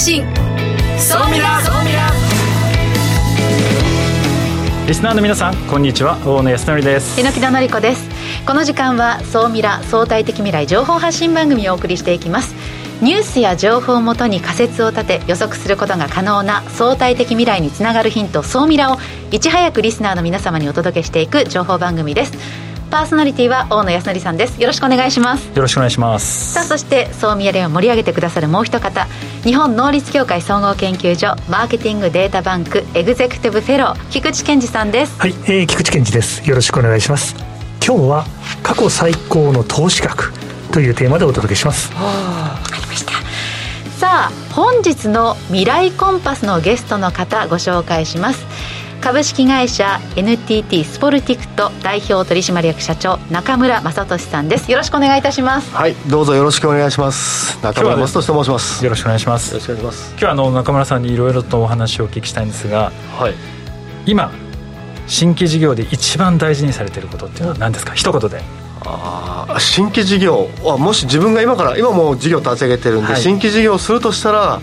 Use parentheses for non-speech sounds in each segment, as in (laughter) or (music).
信総ミラ総ミラリスナーの皆さんこんにちは。大野康則です。榎木田典子です。この時間は総ミラ相対的未来情報発信番組をお送りしていきます。ニュースや情報をもとに仮説を立て予測することが可能な相対的未来につながるヒント総ミラをいち早くリスナーの皆様にお届けしていく情報番組ですパーソナリティは大野康則さんです。よろしくお願いします。よろしくお願いします。さあそして総ミヤでを盛り上げてくださるもう一方日本能率協会総合研究所マーケティングデータバンクエグゼクティブフェロー菊池健二さんです。はい、えー、菊池健二です。よろしくお願いします。今日は過去最高の投資額というテーマでお届けします。わかりました。さあ本日の未来コンパスのゲストの方ご紹介します株式会社 NTT スポルティクト代表取締役社長中村正俊さんです。よろしくお願いいたします。はいどうぞよろしくお願いします。中村正俊と申します。よろしくお願いします。よろしくお願いします。今日はあの中村さんにいろいろとお話をお聞きしたいんですがはい。今新規事業で一番大事にされていることっていうのは何ですか？一言で。ああ新規事業あもし自分が今から今もう事業立ち上げてるんで、はい。新規事業をするとしたら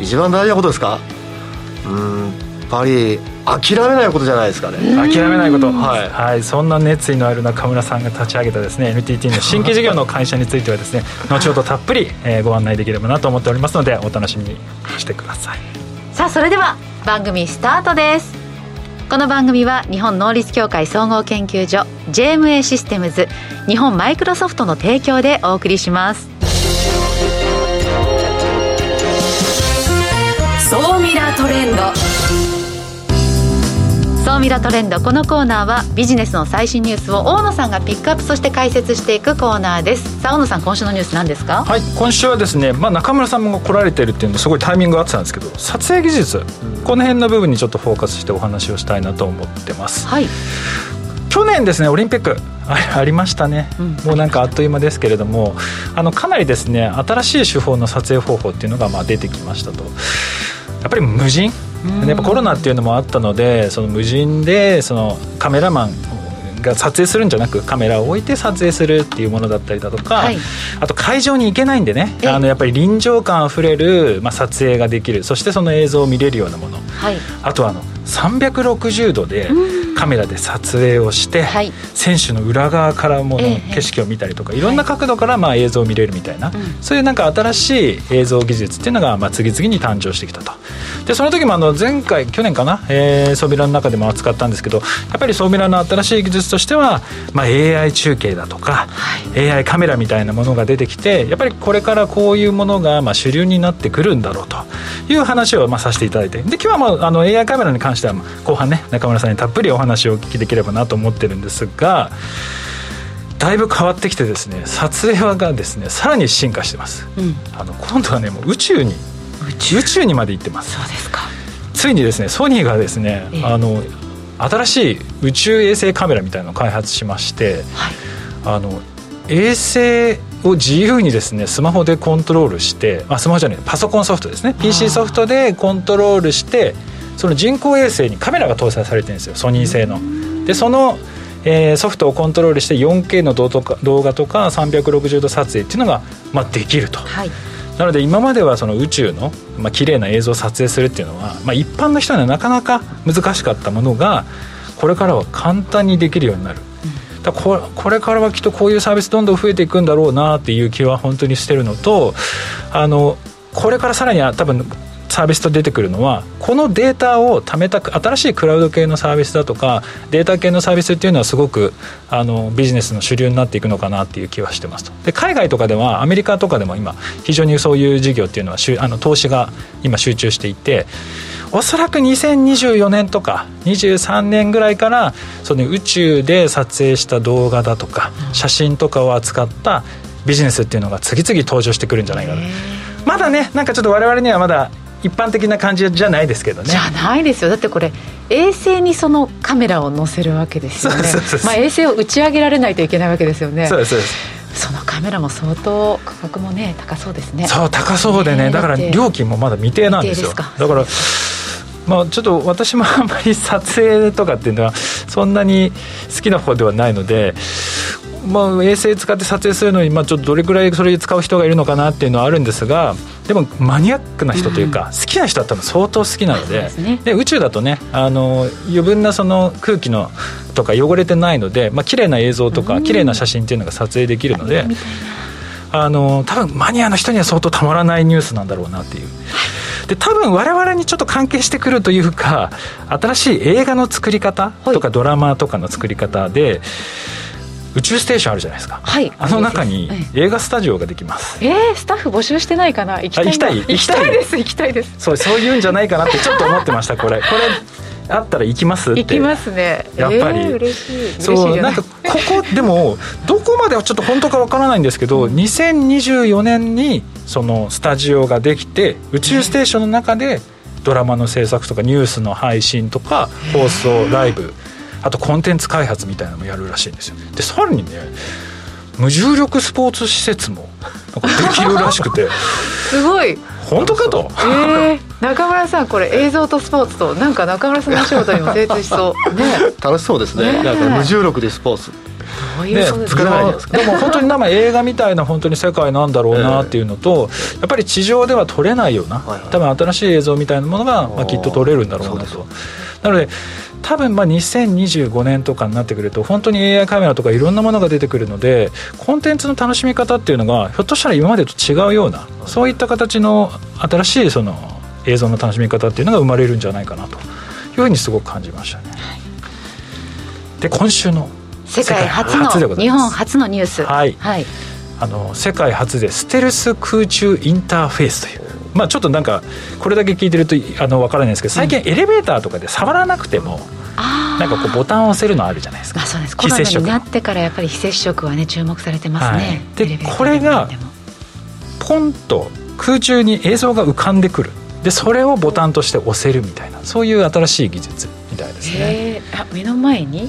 一番大事なことですか？うんぱり諦めないことじゃないですかね。諦めないこと。はい。はい、そんな熱意のある中村さんが立ち上げたですね NTT の (laughs) 新規事業の会社についてはですね後ほどたっぷり、えーご案内できればなと思っておりますのでお楽しみにしてください。さあそれでは番組スタートです。この番組は日本能率協会総合研究所 JMA システムズ日本マイクロソフトの提供でお送りします。総ミラトレンド総ミラトレンド。このコーナーはビジネスの最新ニュースを大野さんがピックアップそして解説していくコーナーです。さあ大野さん今週のニュース何ですか？はい今週はですね、まあ、中村さんも来られてるっていうのですごいタイミングが合ってたんですけど撮影技術この辺の部分にちょっとフォーカスしてお話をしたいなと思ってます。はい。去年ですねオリンピックあありましたね、うん。もうなんかあっという間ですけれどもあのかなりですね新しい手法の撮影方法っていうのがまあ出てきましたと。やっぱり無人うんやっぱコロナっていうのもあったのでその無人でそのカメラマンが撮影するんじゃなくカメラを置いて撮影するっていうものだったりだとか、はい。あと会場に行けないんでね。え。えあのやっぱり臨場感あふれる、まあ、撮影ができる。そしてその映像を見れるようなもの。はい。あとはあの360度でカメラで撮影をして、はい。選手の裏側からものええ。景色を見たりとか、いろんな角度からまあ映像を見れるみたいな、ん。そういうなんか新しい映像技術っていうのがまあ次々に誕生してきたとでその時もあの前回去年かな、えー、ソビラの中でも扱ったんですけどやっぱりソビラの新しい技術としては、まあ、AI 中継だとか、AI カメラみたいなものが出てきてやっぱりこれからこういうものがまあ主流になってくるんだろうという話をまあさせていただいてで今日はまああの AI カメラに関してはまあ後半ね中村さんにたっぷりお話をお聞きできればなと思ってるんですがだいぶ変わってきてですね撮影がですねさらに進化してます、うん。あの今度はねもう宇宙に宇宙にまで行ってます。そうですか。ついにですねソニーがですね、ええ。あの新しい宇宙衛星カメラみたいなのを開発しましてはい。あの衛星を自由にですねスマホでコントロールしてあスマホじゃないパソコンソフトですね。PC ソフトでコントロールしてその人工衛星にカメラが搭載されてるんですよソニー製の。でその、えーソフトをコントロールして 4K の動とか動画とか360度撮影っていうのが、まあ、できると。はいなので今まではその宇宙の、まあ綺麗な映像を撮影するっていうのは、まあ、一般の人にはなかなか難しかったものがこれからは簡単にできるようになる。だここれからはきっとこういうサービスどんどん増えていくんだろうなっていう気は本当にしてるのとあのこれからさらに多分サービスと出てくるのはこのデータを貯めた新しいクラウド系のサービスだとかデータ系のサービスっていうのはすごくあのビジネスの主流になっていくのかなっていう気はしてますと。で海外とかではアメリカとかでも今非常にそういう事業っていうのはあの投資が今集中していておそらく2024年とか23年ぐらいからその宇宙で撮影した動画だとか写真とかを扱ったビジネスっていうのが次々登場してくるんじゃないかな。まだねなんかちょっと我々にはまだ一般的な感じじゃないですけどね。じゃないですよ。だってこれ衛星にそのカメラを載せるわけですよね。まあ衛星を打ち上げられないといけないわけですよね。そうですそうです。そのカメラも相当価格もね高そうですね。そう高そうでね。ねだから料金もまだ未定なんですよ。未定ですか。だからまあちょっと私もあんまり撮影とかっていうのはそんなに好きな方ではないのでまあ、衛星使って撮影するのに、まあ、ちょっとどれくらいそれ使う人がいるのかなっていうのはあるんですがでもマニアックな人というか、好きな人は多分相当好きなのでで、宇宙だとねあの余分なその空気のとか汚れてないので、まあ綺麗な映像とか綺麗な写真っていうのが撮影できるので。あの多分マニアの人には相当たまらないニュースなんだろうなっていう。で多分我々にちょっと関係してくるというか新しい映画の作り方とかドラマとかの作り方で、宇宙ステーションあるじゃないですか、はい、あの中に映画スタジオができます、えー、スタッフ募集してないかな？行きたい行きたい？行きたいです。行きたいです。そうそういうんじゃないかなってちょっと思ってましたこれ。(laughs) これあったら行きます行きますね。やっぱり、えー、嬉しい。そうなんかここ (laughs) でもどこまではちょっと本当かわからないんですけど、うん、2024年にそのスタジオができて宇宙ステーションの中でドラマの制作とかニュースの配信とか放送ライブあとコンテンツ開発みたいなのもやるらしいんですよ。でさらにね無重力スポーツ施設もできるらしくて。(laughs) すごい。本当かと。えー、中村さんこれ映像とスポーツとなんか中村さんのお仕事にも精通しそう。(laughs) ね。楽しそうですね。ね。なんか無重力でスポーツ。ね、作れないじゃないですか？でも本当に生映画みたいな本当に世界なんだろうなっていうのと、やっぱり地上では撮れないような、多分新しい映像みたいなものが、まあ、きっと撮れるんだろうなと。なので多分まあ2025年とかになってくると本当に AI カメラとかいろんなものが出てくるのでコンテンツの楽しみ方っていうのがひょっとしたら今までと違うようなそういった形の新しいその映像の楽しみ方っていうのが生まれるんじゃないかなというふうにすごく感じましたね。で今週の世界初の日本初のニュース。はい、はい、あの世界初でステルス空中インターフェースというまあ、ちょっとなんかこれだけ聞いてるとあの分からないんですけど最近エレベーターとかで触らなくても、なんかこうボタンを押せるのあるじゃないですか、あ、そうです。コロナになってからやっぱり非接触はね注目されてますね、はい、でこれがポンと空中に映像が浮かんでくる。でそれをボタンとして押せるみたいなそういう新しい技術みたいですね。あ目の前に？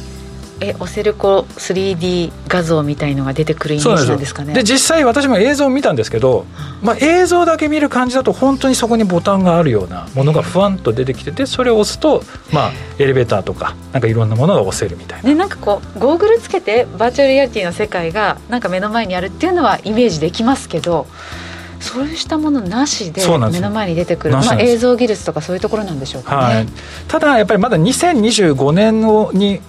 えオセルコ 3D 画像みたいのが出てくるイメージなんですかね？で実際私も映像を見たんですけど、まあ、映像だけ見る感じだと本当にそこにボタンがあるようなものがふわんと出てきててそれを押すと、まあ、エレベーターとかなんかいろんなものが押せるみたいな、ね、なんかこうゴーグルつけてバーチャルリアリティの世界がなんか目の前にあるっていうのはイメージできますけどそうしたものなしで目の前に出てくる、まあ、映像技術とかそういうところなんでしょうかね、はい、ただやっぱりまだ2025年に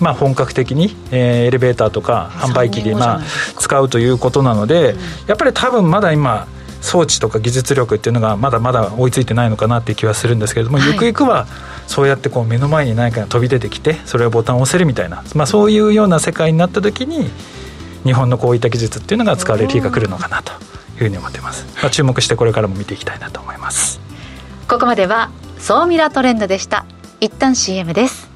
まあ、本格的に、えー、エレベーターとか販売機で、まあ、使うということなので、うん、やっぱり多分まだ今装置とか技術力っていうのがまだまだ追いついてないのかなっていう気はするんですけれども、はい、ゆくゆくはそうやってこう目の前に何かが飛び出てきてそれをボタンを押せるみたいな、まあ、そういうような世界になった時に日本のこういった技術っていうのが使われる日が来るのかなというふうに思ってます、まあ、注目してこれからも見ていきたいなと思います。ここまでは総ミラトレンドでした。一旦 CM です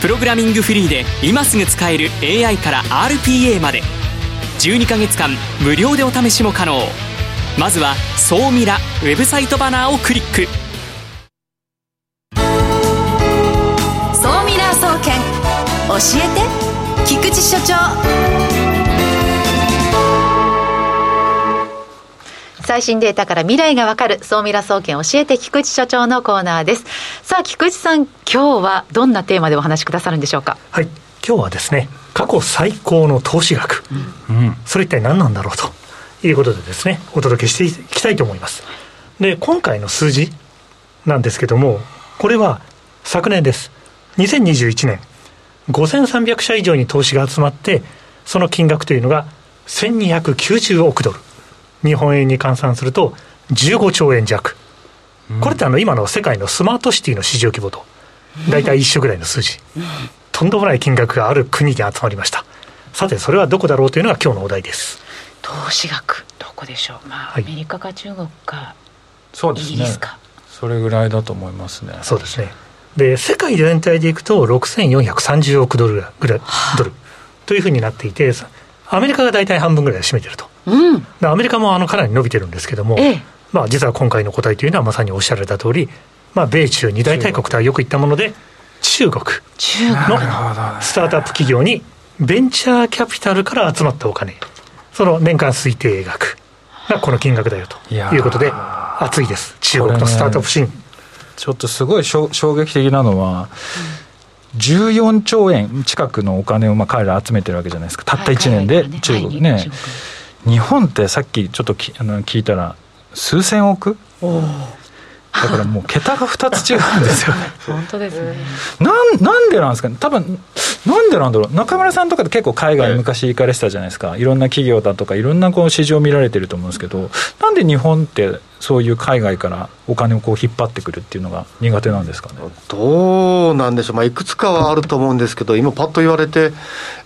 プログラミングフリーで今すぐ使える AI から RPA まで。12ヶ月間無料でお試しも可能。まずは「総ミラ」ウェブサイトバナーをクリック「総ミラー総研。教えて。菊池所長」最新データから未来がわかる、総ミラ総研教えて菊池所長のコーナーです。さあ、菊池さん、今日はどんなテーマでお話しくださるんでしょうか？はい。今日はですね、過去最高の投資額。うん、それ一体何なんだろうということでですね、お届けしていきたいと思います。で、今回の数字なんですけども、これは昨年です。2021年、5300社以上に投資が集まって、その金額というのが1290億ドル。日本円に換算すると15兆円弱、これってあの今の世界のスマートシティの市場規模と大体一緒ぐらいの数字、とんでもない金額がある国に集まりました。さてそれはどこだろうというのが今日のお題です。投資額どこでしょう。まあ、アメリカか中国かそうですね。それぐらいだと思いますね。そうですね。で世界全体でいくと6430億ドルぐらいドル。というふうになっていてアメリカが大体半分ぐらい占めてると。うん、アメリカもあのかなり伸びてるんですけども、ええ、まあ、実は今回の答えというのはまさにおっしゃられた通り、まあ、米中二大大国とはよく言ったもので、中国のスタートアップ企業にベンチャーキャピタルから集まったお金、その年間推定額。がこの金額だよと。いうことで、熱いです、中国のスタートアップシーン。ね、ちょっとすごい衝撃的なのは、14兆円近くのお金をまあ彼ら集めてるわけじゃないですか、たった1年で中国ね。日本ってさっきちょっとあの聞いたら、数千億だからもう桁が2つ違うんですよね。(laughs) 本当ですね。なんなんでなんですかね。多分なんでなんだろう。中村さんとかで結構海外昔行かれてたじゃないですか、い、ろんな企業だとかいろんなこう市場を見られてると思うんですけどなんで日本ってそういう海外からお金をこう引っ張ってくるっていうのが苦手なんですかね。どうなんでしょう、まあ、いくつかはあると思うんですけど今パッと言われて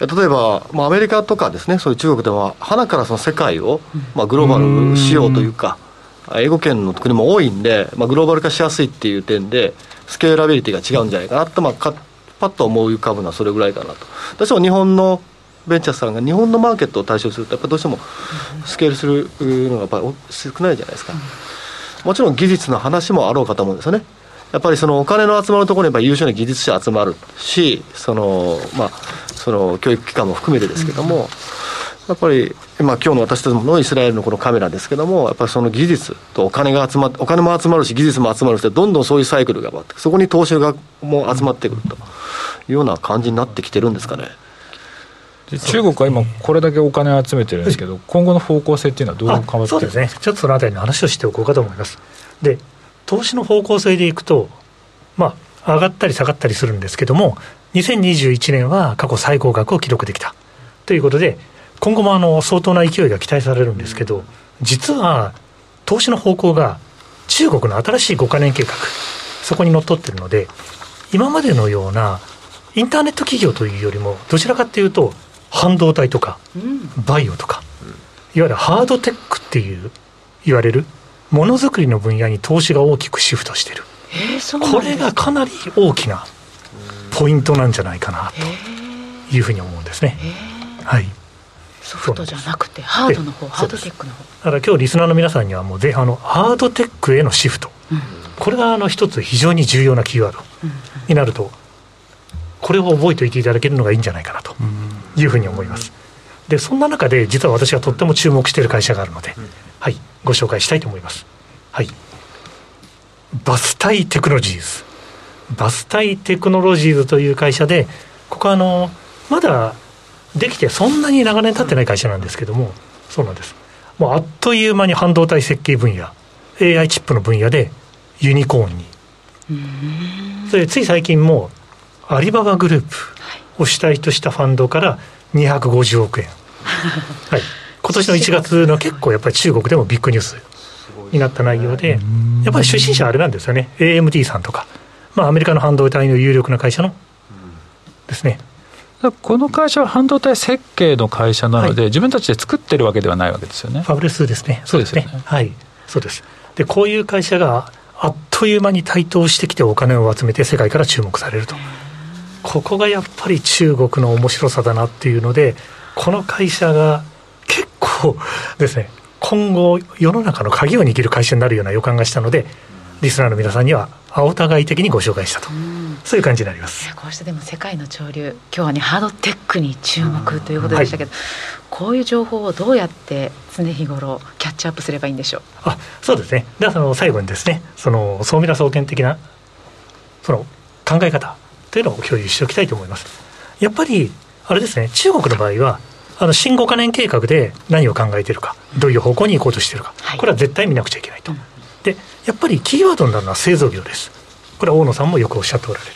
例えば、まあ、アメリカとかですね。そういう中国では花からその世界を、まあ、グローバルしようというか英語圏の国も多いんで、まあ、グローバル化しやすいっていう点で、スケーラビリティが違うんじゃないかなと、まあ、かパッと思い浮かぶのはそれぐらいかなと。私も日本のベンチャーさんが日本のマーケットを対象すると、やっぱどうしてもスケールするのがやっぱり少ないじゃないですか。もちろん技術の話もあろうかと思うんですよね。やっぱりそのお金の集まるところにやっぱ優秀な技術者集まるし、そのまあ、その教育機関も含めてですけども、やっぱり、まあ、今日の私たちのイスラエルのこのカメラですけども、やっぱりその技術とお金が集まって、お金も集まるし、技術も集まるし、どんどんそういうサイクルが回って、そこに投資がも集まってくるというような感じになってきてるんですかね。中国は今、これだけお金を集めてるんですけど、今後の方向性っていうのはどう変わってる？そうですね、ちょっとそのあたりの話をしておこうかと思います。で、投資の方向性でいくと、まあ、上がったり下がったりするんですけども、2021年は過去最高額を記録できたということで、今後もあの相当な勢いが期待されるんですけど、実は投資の方向が中国の新しい5か年計画、そこにのっとってるので、今までのようなインターネット企業というよりも、どちらかというと、半導体とか、バイオとか、いわゆるハードテックっていう言われる、ものづくりの分野に投資が大きくシフトしてる。これがかなり大きなポイントなんじゃないかなというふうに思うんですね。はい。ソフトじゃなくてハードの方ハードテックの方。だから今日リスナーの皆さんにはもうぜあのハードテックへのシフト、うん、これがあの一つ非常に重要なキーワードになると、これを覚えておいていただけるのがいいんじゃないかなというふうに思います、でそんな中で実は私がとっても注目している会社があるので、はいご紹介したいと思います。はい。 Vastai Technologies。Vastai Technologies という会社でここはあのまだできてそんなに長年経ってない会社なんですけども、そうなんです。もうあっという間に半導体設計分野、AI チップの分野でユニコーンに。それつい最近もアリババグループを主体としたファンドから250億円。(laughs) はい。今年の1月の結構やっぱり中国でもビッグニュースになった内容で、やっぱり出身者あれなんですよね。AMD さんとか、まあアメリカの半導体の有力な会社のですね。この会社は半導体設計の会社なので、はい、自分たちで作ってるわけではないわけですよね。ファブレスですね。そうですね。はい。そうです。で、こういう会社があっという間に台頭してきてお金を集めて世界から注目されると。ここがやっぱり中国の面白さだなっていうので、この会社が結構ですね、今後世の中の鍵を握る会社になるような予感がしたので、リスナーの皆さんにはお互い的にご紹介したと、うそういう感じになります。こうしてでも世界の潮流今日はねハードテックに注目ということでしたけど、はい、こういう情報をどうやって常日頃キャッチアップすればいいんでしょう？あそうですね。ではその最後にですねその総ミラ総研的なその考え方というのを共有しておきたいと思います。やっぱりあれですね中国の場合はあの新5か年計画で何を考えているかどういう方向に行こうとしているか、はい、これは絶対見なくちゃいけないと。うん。でやっぱりキーワードになるのは製造業ですこれは大野さんもよくおっしゃっておられる。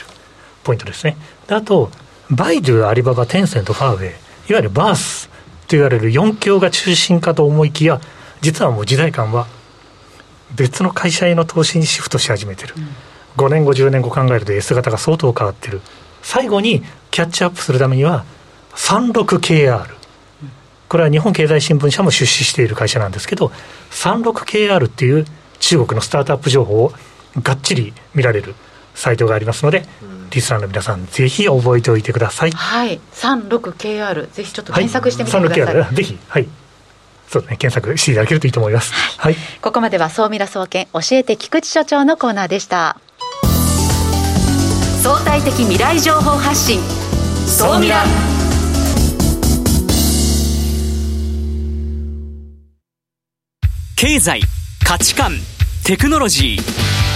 ポイントですね。であとバイドゥアリババテンセントファーウェイ。いわゆるバースと言われる4強が中心かと思いきや実はもう時代感は別の会社への投資にシフトし始めてる、うん、5年後10年後考えると S 型が相当変わってる。最後にキャッチアップするためには 36KR これは日本経済新聞社も出資している会社なんですけど 36KR っていう中国のスタートアップ情報をがっちり見られるサイトがありますので、リスナーの皆さんぜひ覚えておいてください。はい。36KR ぜひちょっと検索してみてください、はい、ぜひ。はい。そうですね。検索していただけるといいと思います、はい、はい、ここまでは総ミラ総研教えて菊池所長のコーナーでした。相対的未来情報発信。総ミラ経済価値観テクノロジー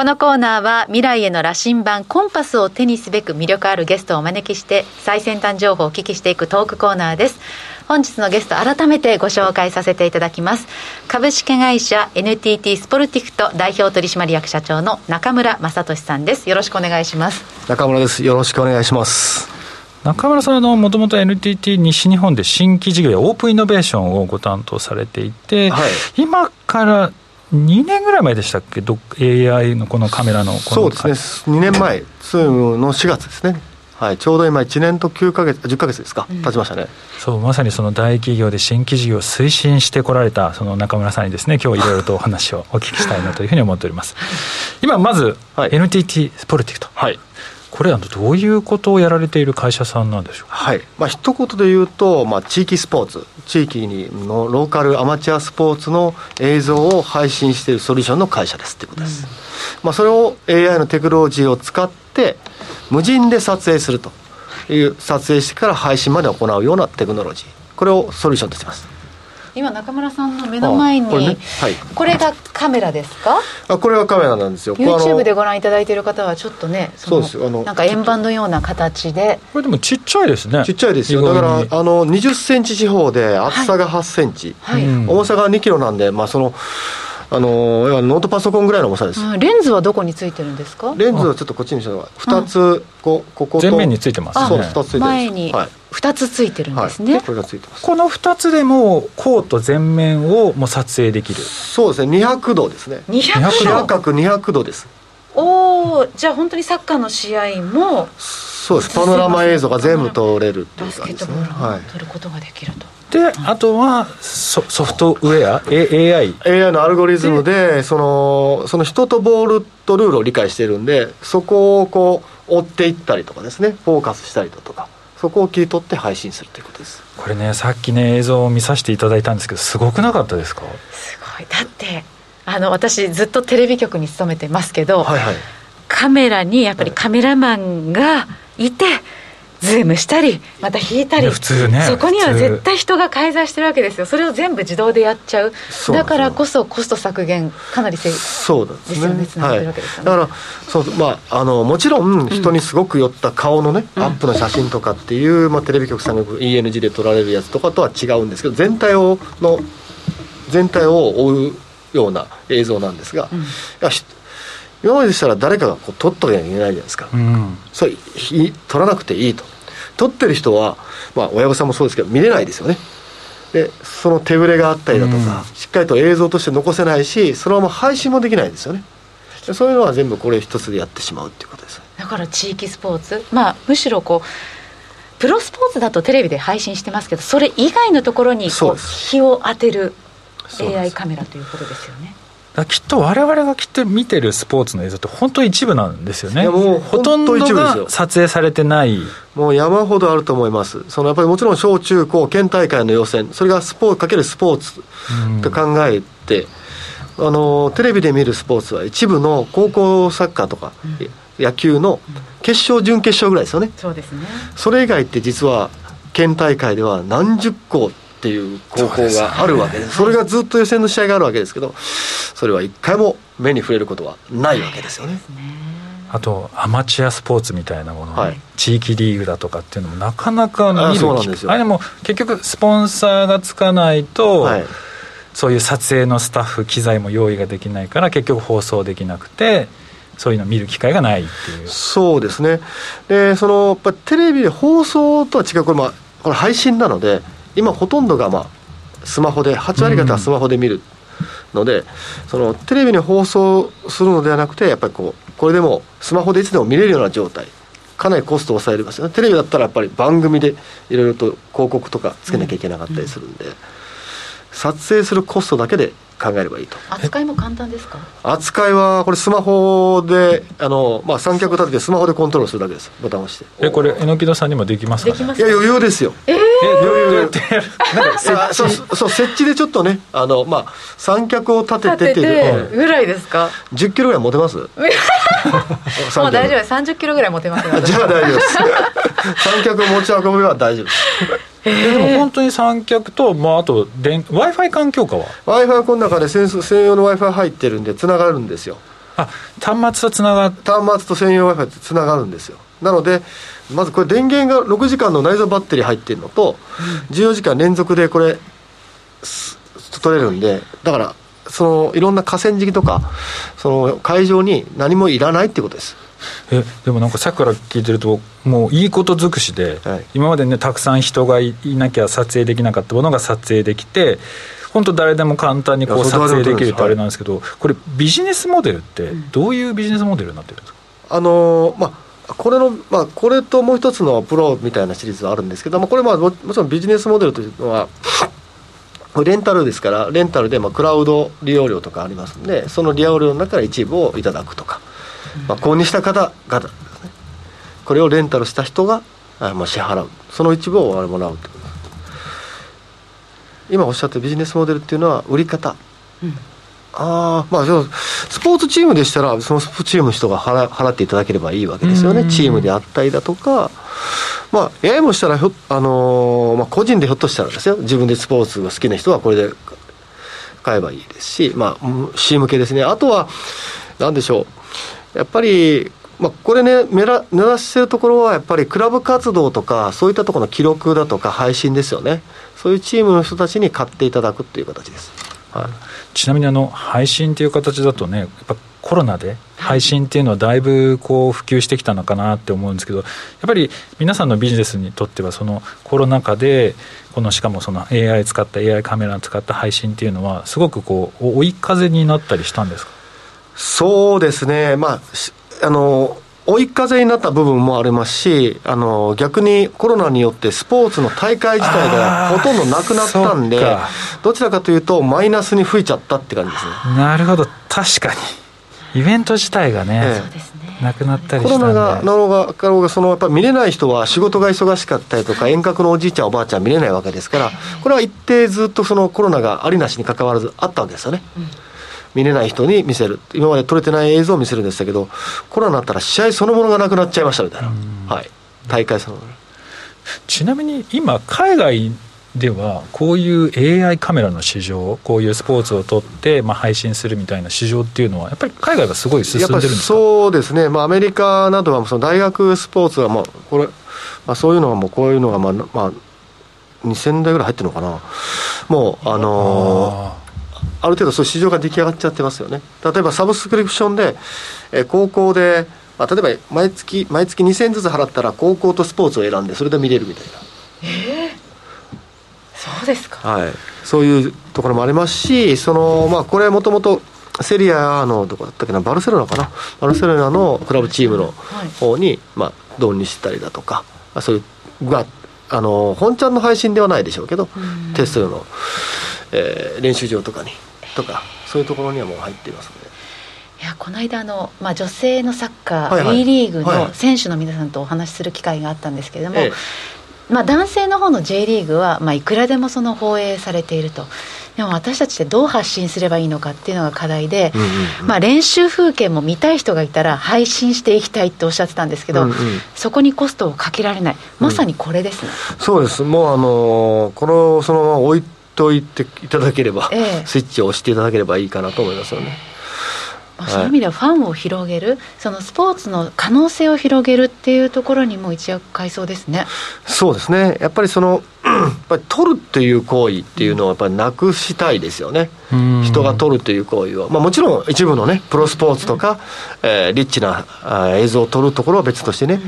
このコーナーは未来への羅針盤コンパスを手にすべく魅力あるゲストをお招きして最先端情報をお聞きしていくトークコーナーです。本日のゲスト改めてご紹介させていただきます。株式会社 NTT スポルティクト代表取締役社長の中村正俊さんです。よろしくお願いします。中村です。よろしくお願いします。中村さんはもともと NTT 西日本で新規事業やオープンイノベーションをご担当されていて、はい、今から2年ぐらい前でしたっけ、AI のこのカメラのそうですね、2年前、ツームの4月ですね。はい、ちょうど今、1年と9か月、10か月ですか、経ちましたね、そうまさにその大企業で新規事業を推進してこられた、その中村さんにですね、今日いろいろとお話をお聞きしたいなというふうに思っております。(laughs) 今、まず、はい、NTT スポルティクト、はい、これはどういうことをやられている会社さんなんでしょうか、はい。まあ一言で言うと、まあ、地域スポーツ、地域にのローカルアマチュアスポーツの映像を配信しているソリューションの会社ですということです、うん、まあ、それを AI のテクノロジーを使って、無人で撮影するという、撮影してから配信まで行うようなテクノロジー、これをソリューションとしています。今中村さんの目の前にこれね？はい、これがカメラですか？あこれはカメラなんですよ。YouTube でご覧いただいている方はちょっとねそうです。あのなんか円盤のような形で。これでもちっちゃいですね。ちっちゃいですよ。だからあの20センチ四方で厚さが8センチ、はい、はい、重さが2キロなんでまあそのあのノートパソコンぐらいの重さです、レンズはどこについてるんですか？レンズはちょっとこっちにしたのが2つこここと。前面についてますね。そう2つついてる前に2つついてるんですね、はい、これがついてます。この2つでもコート全面をもう撮影できる。そうですね。200度ですね。200度。角200度です。おおじゃあ本当にサッカーの試合もそうです。パノラマ映像が全部撮れるっていう感じですね。バスケットボールを撮ることができると、はいであとはソソフトウェア AI AI のアルゴリズムでそのその人とボールとルールを理解しているんでそこをこう追っていったりとかですね。フォーカスしたりだとか。そこを切り取って配信するということです。これねさっきね映像を見させていただいたんですけどすごくなかったですか？すごい。だってあの私ずっとテレビ局に勤めてますけど、はいはい、カメラにやっぱりカメラマンがいて、はいズームしたりまた引いたり普通ねそこには絶対人が介在してるわけですよ。それを全部自動でやっちゃう。だからこそコスト削減かなりせそうですねですよね、はい、だからそうまああのもちろん人にすごく寄った顔のね、うん、アップの写真とかっていう、まあ、テレビ局さんの ENG で撮られるやつとかとは違うんですけど全体をの全体を追うような映像なんですが、うん、今まででしたら誰かがこう撮っときゃいけないじゃないですか、うん、それ撮らなくていいと。撮ってる人は、まあ、親御さんもそうですけど見れないですよね。でその手ぶれがあったりだとか、うん、しっかりと映像として残せないしそのまま配信もできないんですよね。そういうのは全部これ一つでやってしまうっていうことですだから地域スポーツ。まあむしろこうプロスポーツだとテレビで配信してますけどそれ以外のところにこう日を当てる AI カメラということですよねきっと我々がきっと見てるスポーツの映像って本当一部なんですよね。もうほとんどが撮影されてない。もう山ほどあると思います。そのやっぱりもちろん小中高県大会の予選。それがスポーツかけるスポーツと考えて、うん、あのテレビで見るスポーツは一部の高校サッカーとか、うん、野球の決勝準決勝ぐらいですよね。そうですね。それ以外って実は県大会では何十校っていう高校があるわけです、それがずっと予選の試合があるわけですけど、それは一回も目に触れることはないわけですよね。あとアマチュアスポーツみたいなもの、はい、地域リーグだとかっていうのもなかなか見るそうなんですよ。あれも結局スポンサーがつかないと、はい、そういう撮影のスタッフ機材も用意ができないから結局放送できなくてそういうのを見る機会がないっていう。そうですね。でそのやっぱテレビで放送とは違う。これ,、まあ、これ配信なので今ほとんどが、まあ、スマホで8割方はスマホで見るので、うん、そのテレビに放送するのではなくてやっぱりこうこれでもスマホでいつでも見れるような状態。かなりコストを抑えれますよねテレビだったらやっぱり番組でいろいろと広告とかつけなきゃいけなかったりするんで、うんうん、撮影するコストだけで考えればいいと。扱いも簡単ですか？扱いはこれスマホであの、まあ、三脚立ててスマホでコントロールするだけです。ボタンを押して。えこれ榎木戸さんにもできますか、ね、いや余裕ですよ。えー、余裕でそうそう設置でちょっとねあの、まあ、三脚を立ててててぐらいですか？10キロぐらい持てます？(laughs) もう大丈夫です。30キロぐらい持てます (laughs) じゃあ大丈夫です。三脚持ち運べば大丈夫ですでも本当に三脚と、まあ、あと w i f i 環境下は？W i f i はこの中で専用の w i f i 入ってるんでつながるんですよ。あ端末とつなが端末と専用 w i f i つながるんですよ。なのでまずこれ電源が6時間の内蔵バッテリー入ってるのと、14時間連続でこれ取れるんでだからそのいろんな河川敷とかその会場に何もいらないってことですえでもなんかさっきから聞いてるともういいこと尽くしで、はい、今までねたくさん人がいなきゃ撮影できなかったものが撮影できて本当誰でも簡単にこう撮影できるってあれなんですけど、これビジネスモデルってどういうビジネスモデルになってるんですか、あのー、まあこれの、まあ、これともう一つのプロみたいなシリーズはあるんですけども、これまあもちろんビジネスモデルというのは、レンタルですから、レンタルでまあクラウド利用料とかありますんで、その利用料の中から一部をいただくとか、まあ、購入した方々ですねこれをレンタルした人があまあ支払う。その一部をもらうと今おっしゃったビジネスモデルっていうのは売り方、うん、ああまあスポーツチームでしたらそのスポーツチームの人が払払っていただければいいわけですよね。チームであったりだとか。まあややもしたらあのー、まあ、個人でひょっとしたらですよ。自分でスポーツが好きな人はこれで買えばいいですしまあ C 向けですね。あとは何でしょうやっぱり、まあ、これね、目指してるところは、やっぱりクラブ活動とか、そういったところの記録だとか、配信ですよね、そういうチームの人たちに買っていただくっていう形です。はい、ちなみにあの配信っていう形だとね、やっぱコロナで配信っていうのはだいぶこう普及してきたのかなって思うんですけど、やっぱり皆さんのビジネスにとっては、そのコロナ禍で、このしかもその AI 使った AI カメラを使った配信っていうのは、すごくこう追い風になったりしたんですか？そうですね、まあ、あの追い風になった部分もありますし、あの逆にコロナによってスポーツの大会自体がほとんどなくなったんで、どちらかというと、マイナスに吹いちゃったって感じですね。なるほど、確かに。イベント自体がね、ええ、なくなったりコロナが、なのが、かろうが、そのやっぱ見れない人は仕事が忙しかったりとか、遠隔のおじいちゃん、おばあちゃん見れないわけですから、これは一定ずっとそのコロナがありなしにかかわらずあったわけですよね。うん見れない人に見せる。今まで撮れてない映像を見せるんでしたけどコロナになったら試合そのものがなくなっちゃいましたみたいな、はい、大会そのものちなみに今海外ではこういう AI カメラの市場こういうスポーツを撮って、まあ、配信するみたいな市場っていうのはやっぱり海外はすごい進んでるんですか？そうですね、まあ、アメリカなどはその大学スポーツはもうこれ、まあ、そういうのはもうこういうのがまあ、まあ、2000台ぐらい入ってるのかな。もうあのーある程度そういう市場が出来上がっちゃってますよね。例えばサブスクリプションで、えー、高校で、まあ、例えば毎月毎月2000円ずつ払ったら高校とスポーツを選んでそれで見れるみたいな。ええー、そうですか。はい。そういうところもありますしそのまあこれもともとセリアのどこだったっけなバルセロナかな？バルセロナのクラブチームの方に、まあ、導入したりだとかそういうまああの本ちゃんの配信ではないでしょうけどテストの、えー、練習場とかにとかそういうところにはもう入っていますので。いやこの間の、まあ、女性のサッカー、はいはい、WE リーグの選手の皆さんとお話しする機会があったんですけれども、ええ、まあ、男性の方の J リーグは、まあ、いくらでもその放映されていると。でも私たちってどう発信すればいいのかっていうのが課題で、うんうんうん、まあ、練習風景も見たい人がいたら配信していきたいっておっしゃってたんですけど、うんうん、そこにコストをかけられない。まさにこれですね、うん、そうです。もうあのこのそのまま置いといていただければ、ええ、スイッチを押していただければいいかなと思いますよね。そういう意味ではファンを広げるそのスポーツの可能性を広げるっていうところにも一躍買いそうですね。そうですね。やっぱりその (clears throat) やっぱり取るっていう行為っていうのをやっぱりなくしたいですよね、人が取るっていう行為を、まあ、もちろん一部のねプロスポーツとか、えー、リッチな映像を撮るところは別としてね、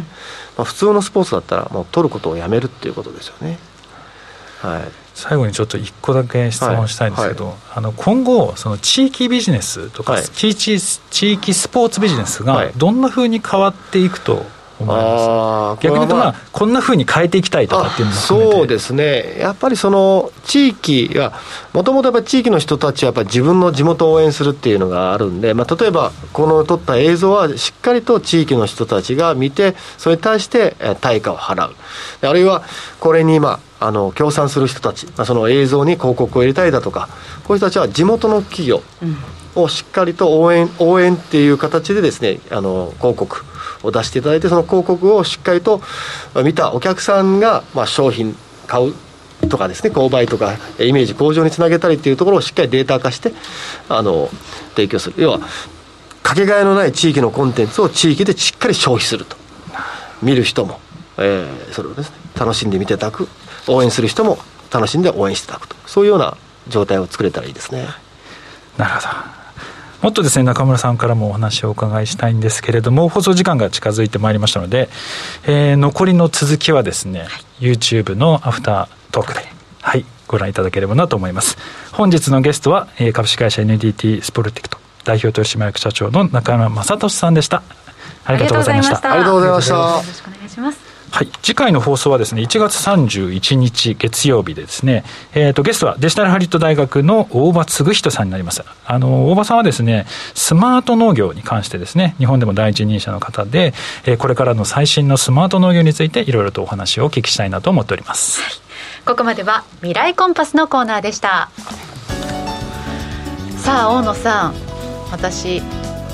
まあ、普通のスポーツだったらもう撮ることをやめるっていうことですよね。はい、最後にちょっと一個だけ質問したいんですけど、はい。はい、あの今後その地域ビジネスとか、はい、地域地域スポーツビジネスがどんなふうに変わっていくと思います、逆に言うと、まあ、こんなふうに変えていきたいとかっていうのもそうですね。やっぱりその地域はもともとやっぱり地域の人たちはやっぱり自分の地元を応援するっていうのがあるんで、まあ、例えばこの撮った映像はしっかりと地域の人たちが見てそれに対して対価を払う。あるいはこれに今あの協賛する人たち、まあ、その映像に広告を入れたりだとかこういう人たちは地元の企業をしっかりと応援応援っていう形でですねあの広告を出していただいてその広告をしっかりと見たお客さんが、まあ、商品買うとかですね購買とかイメージ向上につなげたりっていうところをしっかりデータ化してあの提供する。要はかけがえのない地域のコンテンツを地域でしっかり消費すると。見る人も、えー、それをですね楽しんで見ていただく。応援する人も楽しんで応援していただくと。そういうような状態を作れたらいいですね。なるほどもっとですね中村さんからもお話をお伺いしたいんですけれども放送時間が近づいてまいりましたので、えー、残りの続きはですね、はい、YouTube のアフタートークではいご覧いただければなと思います。本日のゲストは、えー、株式会社 NDT スポルティクト代表取締役社長の中村正俊さんでした。ありがとうございました。ありがとうございました。よろしくお願いしますはい、次回の放送はですね1月31日月曜日でですね、えーと、ゲストはデジタルハリウッド大学の大場嗣人さんになります。あの大場さんはですねスマート農業に関してですね日本でも第一人者の方で、えー、これからの最新のスマート農業についていろいろとお話をお聞きしたいなと思っております、はい、ここまでは未来コンパスのコーナーでした。さあ大野さん私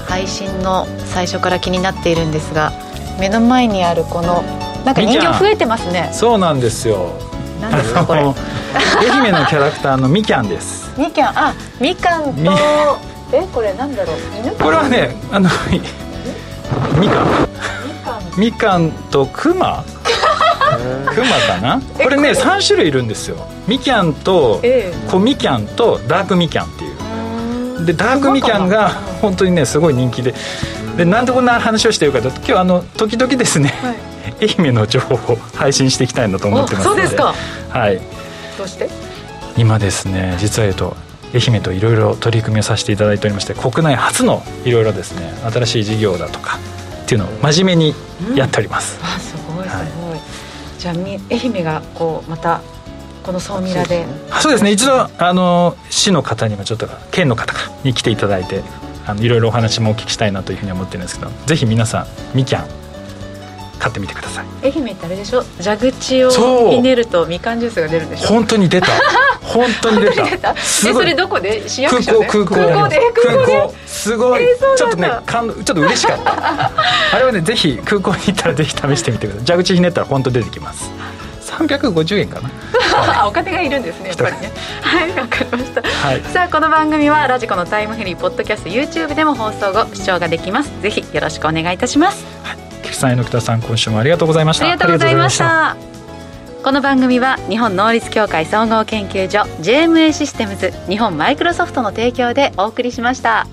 配信の最初から気になっているんですが目の前にあるこのなんか人形増えてますね。そうなんですよ。何ですかこれ。愛媛のキャラクターのみきゃんです。みきゃんあみかんとえこれなんだろう。犬これはねあのみかん。みかん。とクマ。クマかな？これね3種類いるんですよ。みきゃんと小みきゃんとダークみきゃんっていうでダークみきゃんが本当にねすごい人気で。でなんでこんな話をしてるかと今日あの時々ですね、はい。愛媛の情報を配信していきたいなと思ってますので。そうですか。はい。どうして？今ですね実は言うと愛媛といろいろ取り組みをさせていただいておりまして国内初のいろいろですね新しい事業だとかっていうのを真面目にやっております、うん、あすごいすごい、はい、じゃあ愛媛がこうまたこの総ミラで。そうですね。一度あの市の方にもちょっと県の方に来ていただいてあのいろいろお話もお聞きしたいなというふうに思ってるんですけどぜひ皆さんみきゃん買ってみてください。愛媛ってあれでしょ？蛇口をひねるとみかんジュースが出るんでしょ？本当に出た。(laughs) 本当に出た。えそれどこで？市役所で？空港空港で？空港。すごい、えー、ちょっとねかんちょっと嬉しかった。(laughs) あれはねぜひ空港に行ったらぜひ試してみてください。蛇口ひねったら本当出てきます。350円かなお金がいるんですねやっぱりね。はいわかりました、はい、さあこの番組はラジコのタイムフリーポッドキャスト YouTube でも放送後視聴ができます。ぜひよろしくお願いいたします、はい。菊池さん榎田さん今週もありがとうございました。ありがとうございました。この番組は日本能率協会総合研究所 JMA システムズ日本マイクロソフトの提供でお送りしました。